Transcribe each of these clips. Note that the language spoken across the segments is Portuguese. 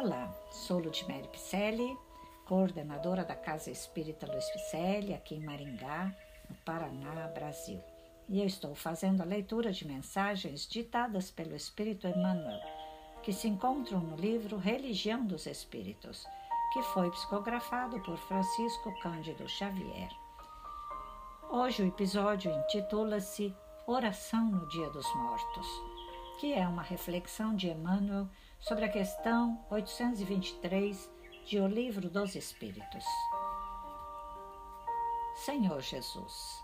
Olá, sou Ludmere Picelli, coordenadora da Casa Espírita Luiz Picelli, aqui em Maringá, no Paraná, Brasil. E eu estou fazendo a leitura de mensagens ditadas pelo Espírito Emmanuel, que se encontram no livro Religião dos Espíritos, que foi psicografado por Francisco Cândido Xavier. Hoje o episódio intitula-se Oração no Dia dos Mortos, que é uma reflexão de Emmanuel sobre a questão 823 de O Livro dos Espíritos. Senhor Jesus,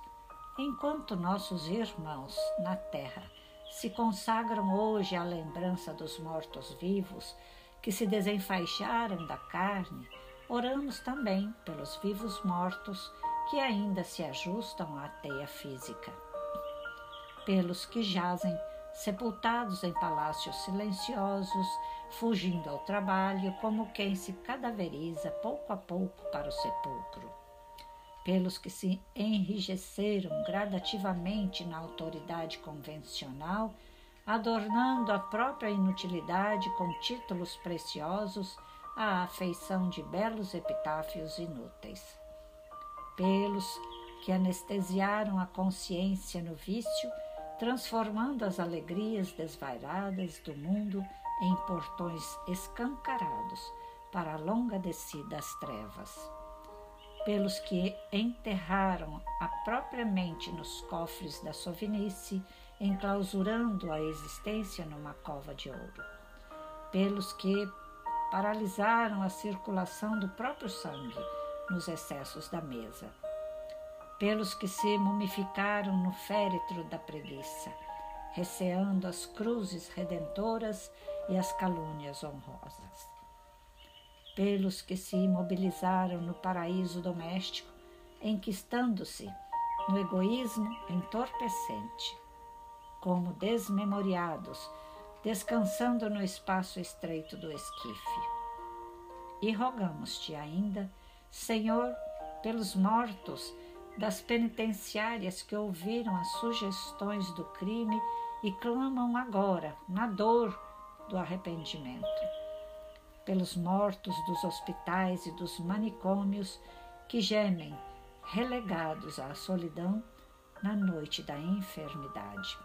enquanto nossos irmãos na terra se consagram hoje à lembrança dos mortos-vivos que se desenfaixaram da carne, oramos também pelos vivos mortos que ainda se ajustam à teia física pelos que jazem sepultados em palácios silenciosos, fugindo ao trabalho como quem se cadaveriza pouco a pouco para o sepulcro. Pelos que se enrijeceram gradativamente na autoridade convencional, adornando a própria inutilidade com títulos preciosos à afeição de belos epitáfios inúteis. Pelos que anestesiaram a consciência no vício transformando as alegrias desvairadas do mundo em portões escancarados para a longa descida às trevas. Pelos que enterraram a própria mente nos cofres da sovinice, enclausurando a existência numa cova de ouro. Pelos que paralisaram a circulação do próprio sangue nos excessos da mesa pelos que se mumificaram no féretro da preguiça, receando as cruzes redentoras e as calúnias honrosas. Pelos que se imobilizaram no paraíso doméstico, enquistando-se no egoísmo entorpecente, como desmemoriados, descansando no espaço estreito do esquife. E rogamos-te ainda, Senhor, pelos mortos das penitenciárias que ouviram as sugestões do crime e clamam agora, na dor do arrependimento. Pelos mortos dos hospitais e dos manicômios que gemem, relegados à solidão na noite da enfermidade.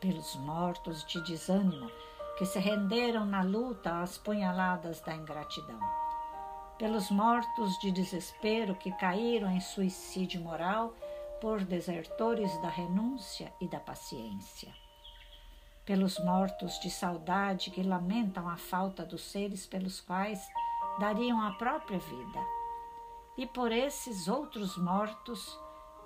Pelos mortos de desânimo que se renderam na luta às punhaladas da ingratidão pelos mortos de desespero que caíram em suicídio moral por desertores da renúncia e da paciência, pelos mortos de saudade que lamentam a falta dos seres pelos quais dariam a própria vida, e por esses outros mortos,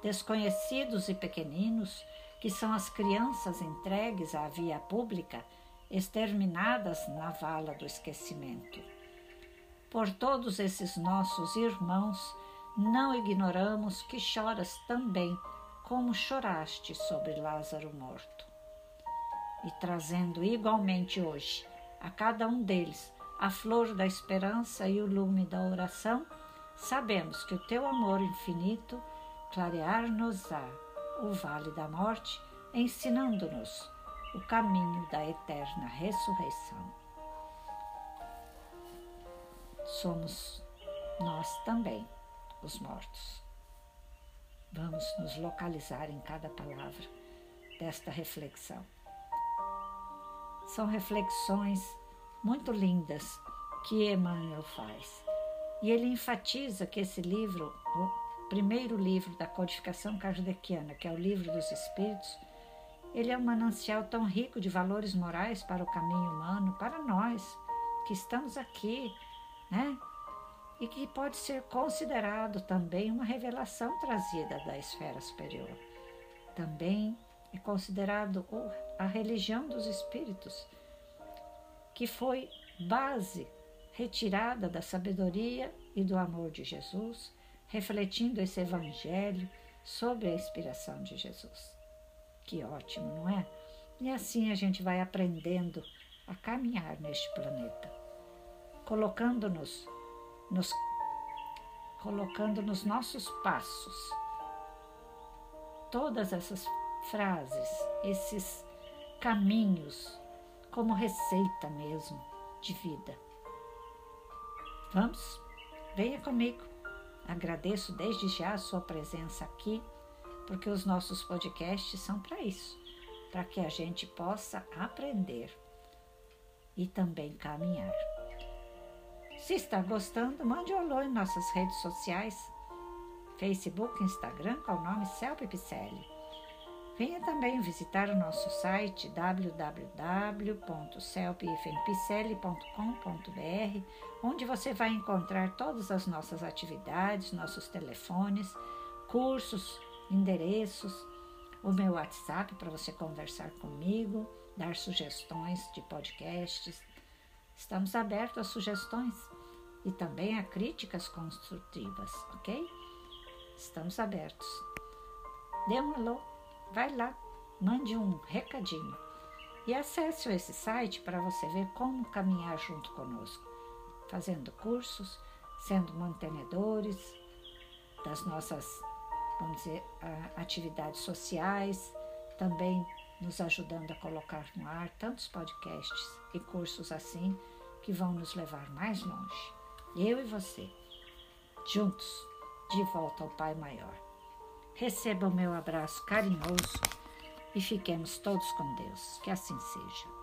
desconhecidos e pequeninos, que são as crianças entregues à via pública, exterminadas na vala do esquecimento por todos esses nossos irmãos, não ignoramos que choras também, como choraste sobre Lázaro morto. E trazendo igualmente hoje a cada um deles a flor da esperança e o lume da oração, sabemos que o teu amor infinito clarear-nos-á o vale da morte, ensinando-nos o caminho da eterna ressurreição somos nós também, os mortos. Vamos nos localizar em cada palavra desta reflexão. São reflexões muito lindas que Emmanuel faz. E ele enfatiza que esse livro, o primeiro livro da codificação kardeciana, que é o Livro dos Espíritos, ele é um manancial tão rico de valores morais para o caminho humano, para nós que estamos aqui né? E que pode ser considerado também uma revelação trazida da esfera superior. Também é considerado a religião dos espíritos, que foi base retirada da sabedoria e do amor de Jesus, refletindo esse evangelho sobre a inspiração de Jesus. Que ótimo, não é? E assim a gente vai aprendendo a caminhar neste planeta colocando-nos nos colocando nos nossos passos. Todas essas frases, esses caminhos como receita mesmo de vida Vamos? Venha comigo. Agradeço desde já a sua presença aqui, porque os nossos podcasts são para isso para que a gente possa aprender e também caminhar. Se está gostando, mande um alô em nossas redes sociais, Facebook, Instagram, com o nome Celpe Picelli. Venha também visitar o nosso site www.celpifempicelli.com.br, onde você vai encontrar todas as nossas atividades, nossos telefones, cursos, endereços, o meu WhatsApp para você conversar comigo, dar sugestões de podcasts. Estamos abertos a sugestões e também a críticas construtivas, ok? Estamos abertos. Dê um alô vai lá, mande um recadinho e acesse esse site para você ver como caminhar junto conosco, fazendo cursos, sendo mantenedores das nossas, vamos dizer, atividades sociais, também nos ajudando a colocar no ar tantos podcasts e cursos assim que vão nos levar mais longe. Eu e você, juntos, de volta ao Pai Maior. Receba o meu abraço carinhoso e fiquemos todos com Deus. Que assim seja.